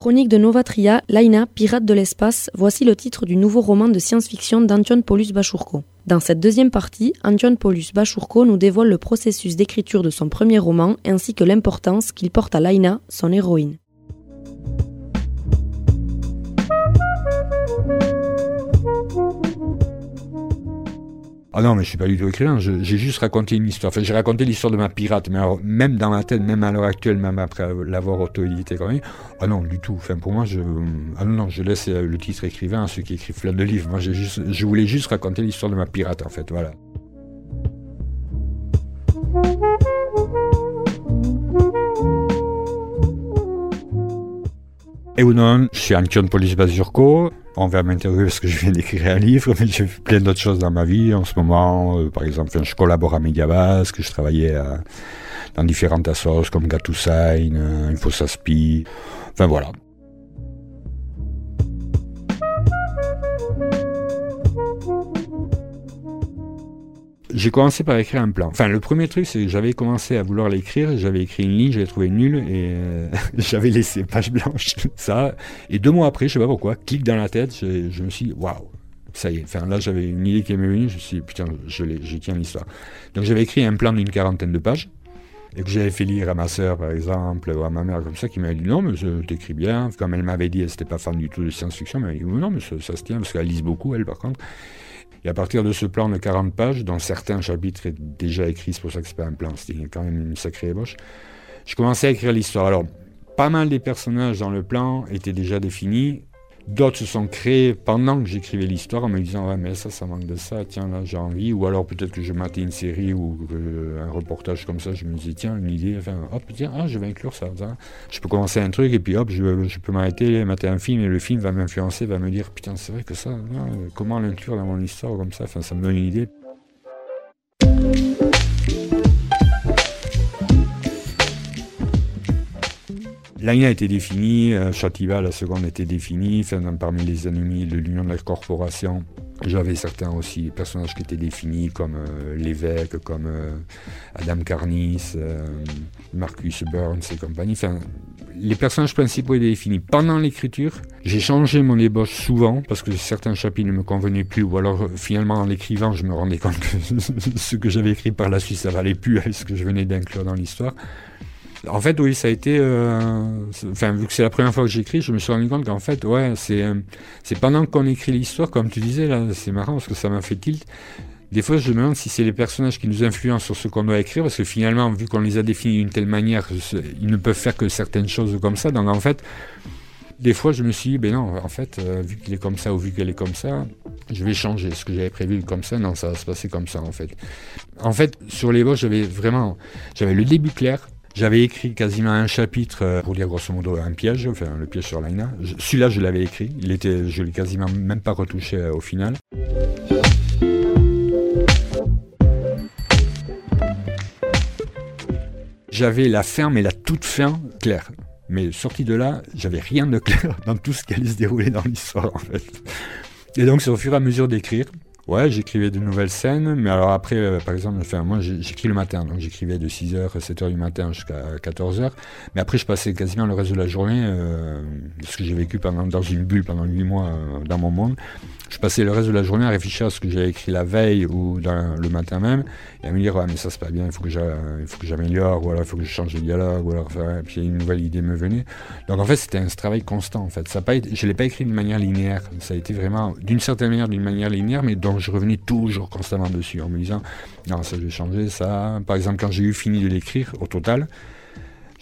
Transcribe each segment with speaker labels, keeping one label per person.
Speaker 1: Chronique de Novatria, Laina, pirate de l'espace, voici le titre du nouveau roman de science-fiction d'Antion Paulus Bachurko. Dans cette deuxième partie, Antion Paulus Bachurko nous dévoile le processus d'écriture de son premier roman ainsi que l'importance qu'il porte à Laina, son héroïne.
Speaker 2: Ah non, mais je suis pas du tout écrivain, j'ai juste raconté une histoire. Enfin, j'ai raconté l'histoire de ma pirate, mais même dans ma tête, même à l'heure actuelle, même après l'avoir auto-édité quand même, ah non, du tout. Enfin, pour moi, je, ah non, non, je laisse euh, le titre écrivain à ceux qui écrivent plein de livres. Moi, juste, je voulais juste raconter l'histoire de ma pirate, en fait, voilà. Et ou non, je suis Antion Police Basurko. On va m'interviewer parce que je viens d'écrire un livre, mais j'ai plein d'autres choses dans ma vie. En ce moment, euh, par exemple, je collabore à Mediabasque, je travaillais à, dans différentes assos comme Gatusign, euh, InfoSaspi. Enfin voilà. J'ai commencé par écrire un plan. Enfin, le premier truc, c'est que j'avais commencé à vouloir l'écrire, j'avais écrit une ligne, j'avais trouvé nulle et euh, j'avais laissé page blanche, ça. Et deux mois après, je sais pas pourquoi, clic dans la tête, je, me suis dit, waouh, ça y est. Enfin, là, j'avais une idée qui m'est venue, je me suis dit, putain, je, je tiens l'histoire. Donc, j'avais écrit un plan d'une quarantaine de pages et que j'avais fait lire à ma sœur, par exemple, ou à ma mère comme ça, qui m'avait dit non, mais t'écris bien. Comme elle m'avait dit, elle n'était pas fan du tout de science-fiction, mais elle m'a dit non, mais ça, ça se tient, parce qu'elle lise beaucoup, elle, par contre. Et à partir de ce plan de 40 pages, dont certains chapitres étaient déjà écrits, c'est pour ça que c'est pas un plan, c'était quand même une sacrée ébauche, je commençais à écrire l'histoire. Alors, pas mal des personnages dans le plan étaient déjà définis, D'autres se sont créés pendant que j'écrivais l'histoire en me disant ouais mais ça ça manque de ça tiens là j'ai envie. Ou alors peut-être que je matais une série ou un reportage comme ça je me disais tiens une idée enfin hop tiens ah je vais inclure ça, je peux commencer un truc et puis hop je, je peux m'arrêter mater un film et le film va m'influencer va me dire putain c'est vrai que ça comment l'inclure dans mon histoire comme ça? Enfin ça me donne une idée L'AINA était définie, euh, Chativa, la seconde, était définie. parmi les ennemis de l'Union de la Corporation, j'avais certains aussi personnages qui étaient définis, comme euh, l'évêque, comme euh, Adam Carnis, Marcus Burns et compagnie. Enfin, les personnages principaux étaient définis. Pendant l'écriture, j'ai changé mon ébauche souvent parce que certains chapitres ne me convenaient plus, ou alors finalement en l'écrivant, je me rendais compte que ce que j'avais écrit par la suite, ça valait plus à ce que je venais d'inclure dans l'histoire. En fait, oui, ça a été. Euh, enfin, vu que c'est la première fois que j'écris, je me suis rendu compte qu'en fait, ouais, c'est euh, c'est pendant qu'on écrit l'histoire, comme tu disais là, c'est marrant parce que ça m'a fait tilt. Des fois, je me demande si c'est les personnages qui nous influencent sur ce qu'on doit écrire, parce que finalement, vu qu'on les a définis d'une telle manière, ils ne peuvent faire que certaines choses comme ça. Donc, en fait, des fois, je me suis dit, ben non, en fait, euh, vu qu'il est comme ça ou vu qu'elle est comme ça, je vais changer. Ce que j'avais prévu comme ça, non, ça va se passer comme ça, en fait. En fait, sur les mots, j'avais vraiment, j'avais le début clair, j'avais écrit quasiment un chapitre euh, pour dire grosso modo un piège, enfin le piège sur Laina. Celui-là, je l'avais écrit. Il était, je l'ai quasiment même pas retouché euh, au final. J'avais la fin, mais la toute fin claire. Mais sorti de là, j'avais rien de clair dans tout ce qui allait se dérouler dans l'histoire en fait. Et donc c'est au fur et à mesure d'écrire, Ouais, j'écrivais de nouvelles scènes, mais alors après, euh, par exemple, moi j'écris le matin, donc j'écrivais de 6h, 7h du matin jusqu'à 14h, mais après je passais quasiment le reste de la journée, euh, ce que j'ai vécu pendant, dans une bulle pendant 8 mois euh, dans mon monde, je passais le reste de la journée à réfléchir à ce que j'avais écrit la veille ou dans, le matin même, et à me dire, ouais, mais ça c'est pas bien, il faut que j'améliore, ou alors il faut que je change de dialogue, ou alors, et puis une nouvelle idée me venait. Donc en fait, c'était un travail constant, en fait. Ça pas je l'ai pas écrit d'une manière linéaire, ça a été vraiment, d'une certaine manière, d'une manière linéaire, mais donc je revenais toujours constamment dessus en me disant, non, ça je vais changer, ça. Par exemple, quand j'ai eu fini de l'écrire, au total,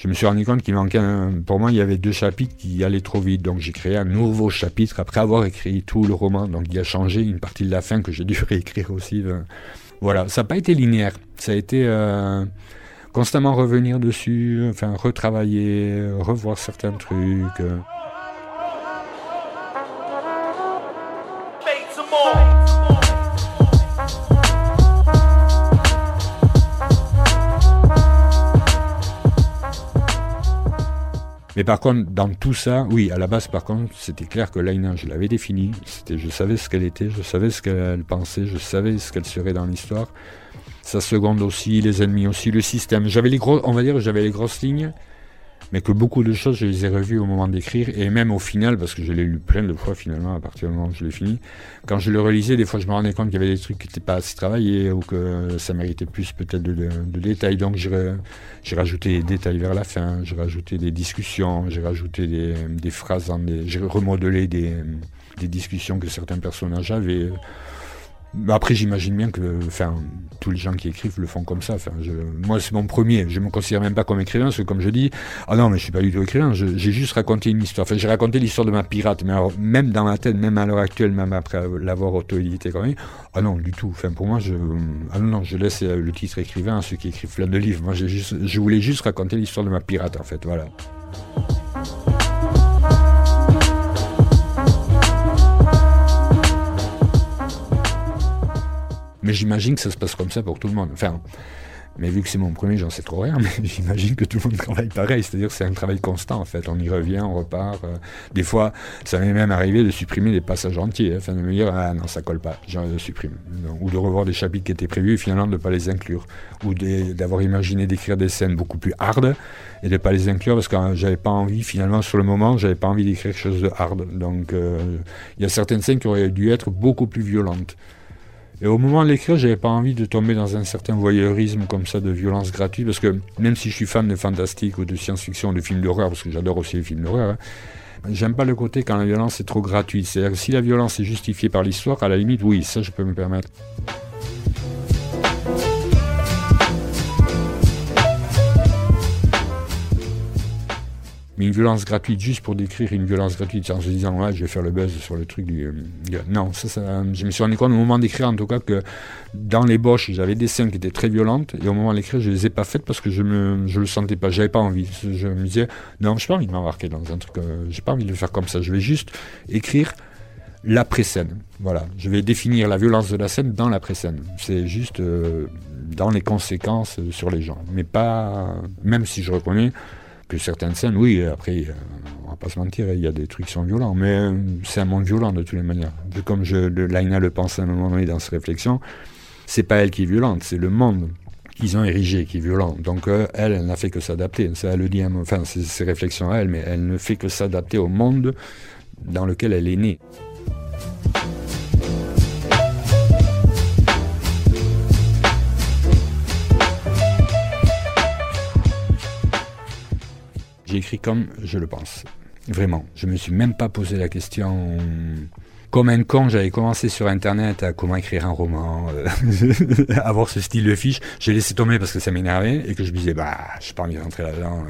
Speaker 2: je me suis rendu compte qu'il manquait un... Pour moi, il y avait deux chapitres qui allaient trop vite. Donc j'ai créé un nouveau chapitre après avoir écrit tout le roman. Donc il a changé une partie de la fin que j'ai dû réécrire aussi. Voilà, ça n'a pas été linéaire. Ça a été euh, constamment revenir dessus, enfin retravailler, revoir certains trucs. Mais par contre, dans tout ça, oui, à la base, par contre, c'était clair que Laina, je l'avais définie. Je savais ce qu'elle était, je savais ce qu'elle pensait, je savais ce qu'elle serait dans l'histoire. Sa seconde aussi, les ennemis aussi, le système. J'avais les gros, on va dire, j'avais les grosses lignes mais que beaucoup de choses, je les ai revues au moment d'écrire, et même au final, parce que je l'ai lu plein de fois finalement, à partir du moment où je l'ai fini, quand je le relisais, des fois je me rendais compte qu'il y avait des trucs qui n'étaient pas assez travaillés, ou que ça méritait plus peut-être de, détails, donc j'ai rajouté des détails vers la fin, j'ai rajouté des discussions, j'ai rajouté des, phrases, j'ai remodelé des, des discussions que certains personnages avaient. Après, j'imagine bien que tous les gens qui écrivent le font comme ça. Moi, c'est mon premier. Je ne me considère même pas comme écrivain, parce que comme je dis, ah non, mais je suis pas du tout écrivain. J'ai juste raconté une histoire. Enfin, j'ai raconté l'histoire de ma pirate. Mais alors, même dans ma tête, même à l'heure actuelle, même après l'avoir auto-édité quand même, ah non, du tout. Pour moi, je, ah non, je laisse le titre écrivain à ceux qui écrivent plein de livres. Moi, juste, je voulais juste raconter l'histoire de ma pirate, en fait. Voilà. Mais j'imagine que ça se passe comme ça pour tout le monde. Enfin, mais vu que c'est mon premier, j'en sais trop rien, mais j'imagine que tout le monde travaille pareil. C'est-à-dire que c'est un travail constant, en fait. On y revient, on repart. Euh. des fois, ça m'est même arrivé de supprimer des passages entiers. Enfin, de me dire, ah non, ça colle pas, je supprime. Ou de revoir des chapitres qui étaient prévus et finalement de ne pas les inclure. Ou d'avoir imaginé d'écrire des scènes beaucoup plus hard et de ne pas les inclure parce que j'avais pas envie, finalement, sur le moment, j'avais pas envie d'écrire quelque chose de hard. Donc, euh, il y a certaines scènes qui auraient dû être beaucoup plus violentes. Et au moment de l'écrire, j'avais pas envie de tomber dans un certain voyeurisme comme ça de violence gratuite, parce que même si je suis fan de fantastique ou de science-fiction, de films d'horreur, parce que j'adore aussi les films d'horreur, hein, j'aime pas le côté quand la violence est trop gratuite. C'est-à-dire que si la violence est justifiée par l'histoire, à la limite, oui, ça je peux me permettre. Une violence gratuite juste pour décrire une violence gratuite en se disant ouais je vais faire le buzz sur le truc du... non, ça, je me suis rendu compte au moment d'écrire en tout cas que dans les boches j'avais des scènes qui étaient très violentes et au moment d'écrire je les ai pas faites parce que je me je le sentais pas, j'avais pas envie. Je me disais non j'ai pas envie de m'embarquer dans un truc, euh, j'ai pas envie de le faire comme ça, je vais juste écrire l'après-scène. Voilà, je vais définir la violence de la scène dans l'après-scène. C'est juste euh, dans les conséquences sur les gens. Mais pas, même si je reconnais que certaines scènes, oui, après, euh, on va pas se mentir, il y a des trucs qui sont violents, mais euh, c'est un monde violent de toutes les manières. Comme je, Laina le pense à un moment donné dans ses réflexions, c'est pas elle qui est violente, c'est le monde qu'ils ont érigé qui est violent. Donc euh, elle, elle n'a fait que s'adapter. Ça, elle le dit, enfin, c'est ses réflexions à elle, mais elle ne fait que s'adapter au monde dans lequel elle est née. J'ai écrit comme je le pense. Vraiment. Je me suis même pas posé la question. Comme un con, j'avais commencé sur Internet à comment écrire un roman, euh, avoir ce style de fiche. J'ai laissé tomber parce que ça m'énervais et que je me disais, bah, je pas envie de rentrer là-dedans.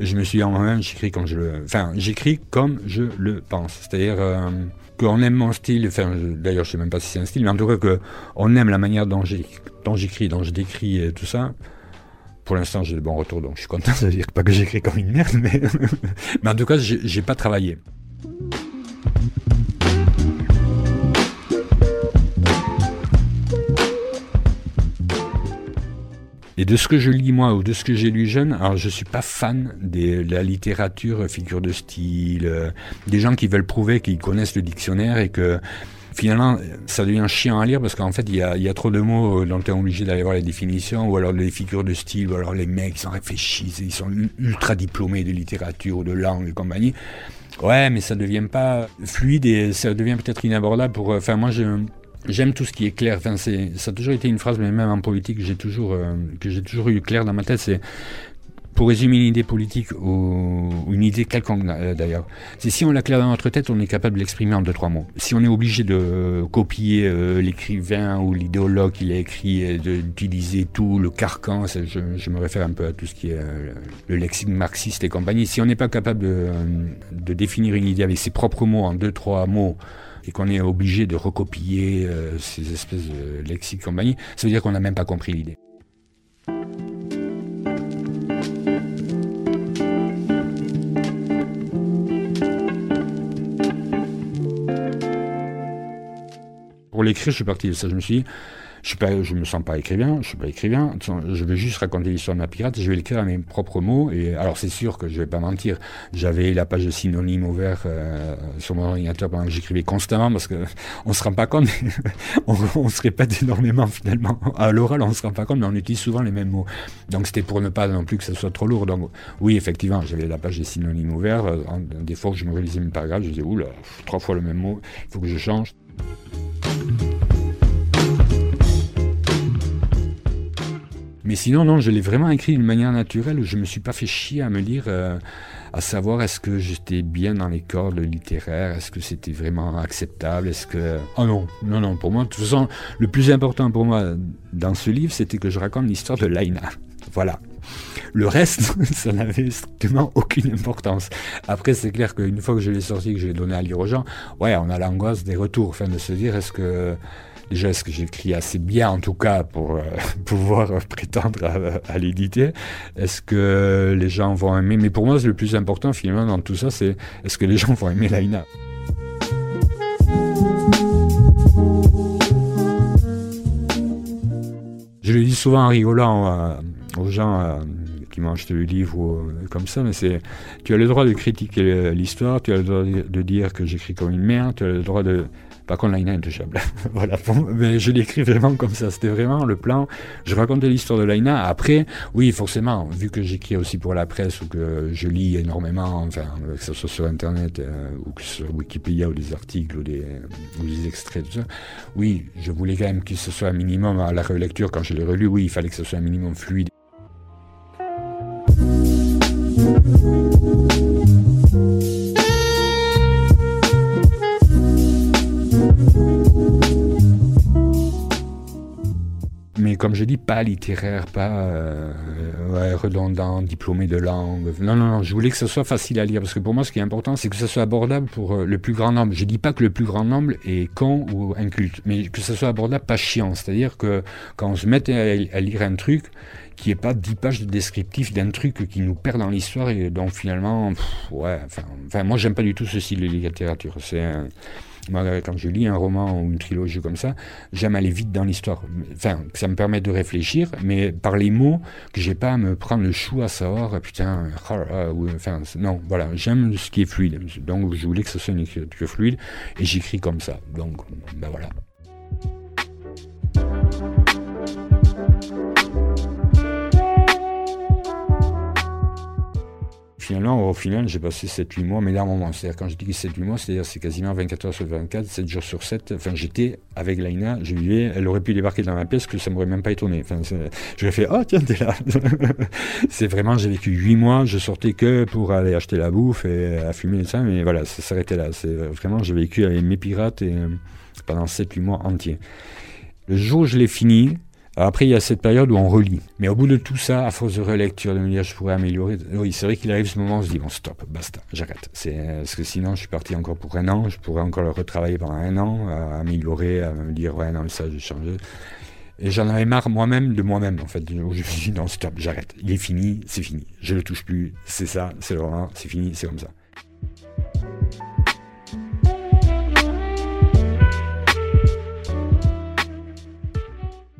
Speaker 2: Et je me suis dit en moi-même, j'écris comme je le, enfin, j'écris comme je le pense. C'est-à-dire euh, qu'on aime mon style. Enfin, d'ailleurs, je sais même pas si c'est un style, mais en tout cas qu'on aime la manière dont j'écris, dont je décris et tout ça pour l'instant, j'ai de bons retours, donc je suis content. de dire pas que j'écris comme une merde, mais, mais en tout cas, j'ai pas travaillé. Et de ce que je lis moi ou de ce que j'ai lu jeune, alors je suis pas fan de la littérature figure de style, euh, des gens qui veulent prouver qu'ils connaissent le dictionnaire et que finalement, ça devient chiant à lire parce qu'en fait, il y a, trop de mots dont tu es obligé d'aller voir les définitions, ou alors les figures de style, ou alors les mecs, ils sont réfléchis, ils sont ultra diplômés de littérature de langue et compagnie. Ouais, mais ça devient pas fluide et ça devient peut-être inabordable pour. Enfin, moi, J'aime tout ce qui est clair. Enfin, c'est, ça a toujours été une phrase, mais même en politique, j'ai toujours, euh, que j'ai toujours eu clair dans ma tête. C'est pour résumer une idée politique ou une idée quelconque euh, d'ailleurs, c'est si on l'a claire dans notre tête, on est capable de l'exprimer en deux trois mots. Si on est obligé de copier euh, l'écrivain ou l'idéologue qui l'a écrit, d'utiliser tout le carcan, je, me réfère un peu à tout ce qui est euh, le lexique marxiste et compagnie. Si on n'est pas capable de, définir une idée avec ses propres mots en deux trois mots et qu'on est obligé de recopier ces espèces de lexiques compagnie, ça veut dire qu'on n'a même pas compris l'idée. L'écrire, je suis parti de ça. Je me suis dit, je ne je me sens pas écrivain, je suis pas écrivain, je vais juste raconter l'histoire de ma pirate, je vais l'écrire à mes propres mots. Et alors c'est sûr que je vais pas mentir, j'avais la page de synonyme ouverte euh, sur mon ordinateur pendant que j'écrivais constamment parce que on se rend pas compte, on, se répète énormément finalement. À l'oral, on se rend pas compte, mais on utilise souvent les mêmes mots. Donc c'était pour ne pas non plus que ça soit trop lourd. Donc oui, effectivement, j'avais la page des synonymes ouverts. Euh, des fois que je me réalisais mes paragraphes, je disais oula, trois fois le même mot, il faut que je change. Mais sinon, non, je l'ai vraiment écrit d'une manière naturelle où je ne me suis pas fait chier à me lire, euh, à savoir est-ce que j'étais bien dans les cordes littéraires, est-ce que c'était vraiment acceptable, est-ce que... Oh non, non, non, pour moi, de toute façon, le plus important pour moi dans ce livre, c'était que je raconte l'histoire de Laina. Voilà. Le reste, ça n'avait strictement aucune importance. Après, c'est clair qu'une fois que je l'ai sorti, que je l'ai donné à lire aux gens, ouais, on a l'angoisse des retours, enfin de se dire est-ce que déjà est-ce que j'écris assez bien en tout cas pour euh, pouvoir prétendre à, l'éditer. Est-ce que les gens vont aimer? Mais pour moi, le plus important finalement dans tout ça, c'est est-ce que les gens vont aimer Laina Je le dis souvent en rigolant euh, aux gens euh, qui acheté le livre comme ça, mais c'est tu as le droit de critiquer l'histoire, tu as le droit de dire que j'écris comme une merde, tu as le droit de par contre, Laina est intouchable. voilà. Mais je l'écris vraiment comme ça. C'était vraiment le plan. Je racontais l'histoire de Laina. Après, oui, forcément, vu que j'écris aussi pour la presse ou que je lis énormément, enfin, que ce soit sur Internet euh, ou que sur Wikipédia ou des articles ou des, ou des extraits, tout ça, oui, je voulais quand même que ce soit un minimum à la relecture. Quand je l'ai relu, oui, il fallait que ce soit un minimum fluide. Je dis, pas littéraire, pas euh, redondant, diplômé de langue. Non, non, non, je voulais que ce soit facile à lire, parce que pour moi, ce qui est important, c'est que ce soit abordable pour euh, le plus grand nombre. Je dis pas que le plus grand nombre est con ou inculte, mais que ce soit abordable, pas chiant. C'est-à-dire que quand on se met à, lire un truc, qui est pas dix pages de descriptif d'un truc qui nous perd dans l'histoire et donc finalement, ouais, enfin, moi j'aime pas du tout ce style de littérature. C'est quand je lis un roman ou une trilogie comme ça, j'aime aller vite dans l'histoire. Enfin, ça me permet de réfléchir, mais par les mots, que j'ai pas à me prendre le chou à savoir, putain, oh enfin, non, voilà, j'aime ce qui est fluide. Donc, je voulais que ce soit une écriture fluide, et j'écris comme ça. Donc, ben voilà. Finalement, au final, j'ai passé 7-8 mois, mais moment. C'est-à-dire, quand je dis 7-8 mois, c'est-à-dire c'est quasiment 24 heures sur 24, 7 jours sur 7. Enfin, j'étais avec Laina, je vivais, elle aurait pu débarquer dans ma pièce, que ça m'aurait même pas étonné. Enfin, ai fait, oh, tiens, t'es là. c'est vraiment, j'ai vécu 8 mois, je sortais que pour aller acheter la bouffe et à fumer et ça, mais voilà, ça s'arrêtait là. C'est vraiment, j'ai vécu avec mes pirates et, euh, pendant 7-8 mois entiers. Le jour où je l'ai fini, après, il y a cette période où on relit. Mais au bout de tout ça, à force de relecture, de me dire je pourrais améliorer, oui, c'est vrai qu'il arrive ce moment où se dit bon, stop, basta, j'arrête. C'est, parce que sinon, je suis parti encore pour un an, je pourrais encore le retravailler pendant un an, à améliorer, à me dire ouais, non, ça, j'ai changé. Et j'en avais marre moi-même de moi-même, en fait. je me suis dit non, stop, j'arrête. Il est fini, c'est fini. Je le touche plus, c'est ça, c'est le c'est fini, c'est comme ça.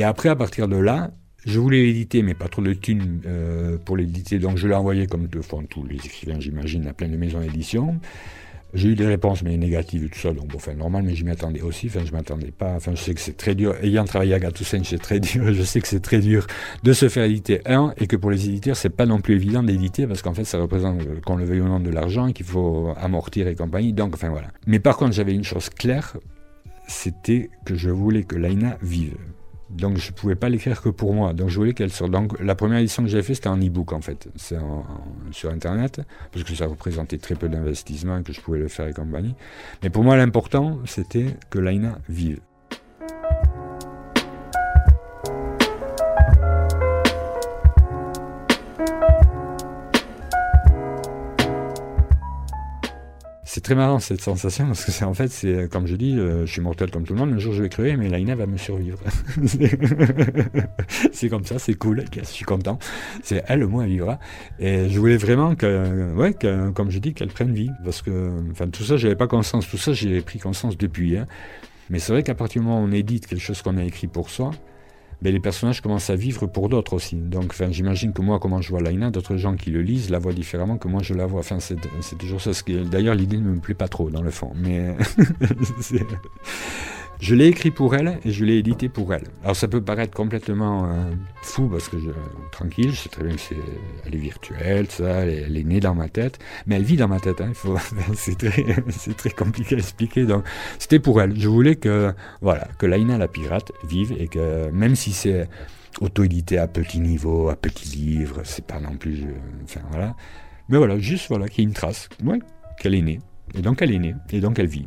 Speaker 2: Et après, à partir de là, je voulais l'éditer, mais pas trop de thunes euh, pour l'éditer, donc je l'ai envoyé comme de font tous les écrivains, j'imagine, à plein de maisons d'édition. J'ai eu des réponses, mais négatives et tout ça, donc bon, enfin, normal, mais je m'y attendais aussi, enfin, je m'attendais pas, enfin, je sais que c'est très dur, ayant travaillé à Gatoussen, c'est très dur, je sais que c'est très dur de se faire éditer un, et que pour les éditeurs, c'est pas non plus évident d'éditer, parce qu'en fait, ça représente, euh, qu'on le veuille au nom de l'argent, qu'il faut amortir et compagnie, donc, enfin, voilà. Mais par contre, j'avais une chose claire, c'était que je voulais que Laina vive. Donc je ne pouvais pas l'écrire que pour moi. Donc je voulais qu'elle sorte. Donc la première édition que j'ai faite, c'était en e-book en fait. C'est sur Internet, parce que ça représentait très peu d'investissement et que je pouvais le faire et compagnie. Mais pour moi, l'important, c'était que Laina vive. Marrant cette sensation parce que c'est en fait, c'est comme je dis, euh, je suis mortel comme tout le monde. Un jour je vais crever, mais Laina va me survivre. c'est comme ça, c'est cool. Je suis content. C'est elle, moins, elle vivra. Et je voulais vraiment que, ouais, comme je dis, qu'elle prenne vie parce que, enfin, tout ça, j'avais pas conscience. Tout ça, j'ai pris conscience depuis. Hein. Mais c'est vrai qu'à partir du moment où on édite quelque chose qu'on a écrit pour soi, ben, les personnages commencent à vivre pour d'autres aussi. Donc j'imagine que moi, comment je vois Laina, d'autres gens qui le lisent la voient différemment que moi je la vois. Enfin, c'est toujours ça. D'ailleurs, l'idée ne me plaît pas trop dans le fond. Mais Je l'ai écrit pour elle et je l'ai édité pour elle. Alors ça peut paraître complètement euh, fou parce que je, tranquille, je sais très bien que c'est, elle est virtuelle, ça, elle, est née dans ma tête, mais elle vit dans ma tête. Hein, c'est très, c'est très compliqué à expliquer. Donc c'était pour elle. Je voulais que, voilà, que Laina la pirate vive et que même si c'est auto-édité à petit niveau, à petit livre, c'est pas non plus, enfin voilà. Mais voilà, juste voilà, qu'il y ait une trace, ouais, qu'elle est née. Et donc elle est née, et donc elle vit.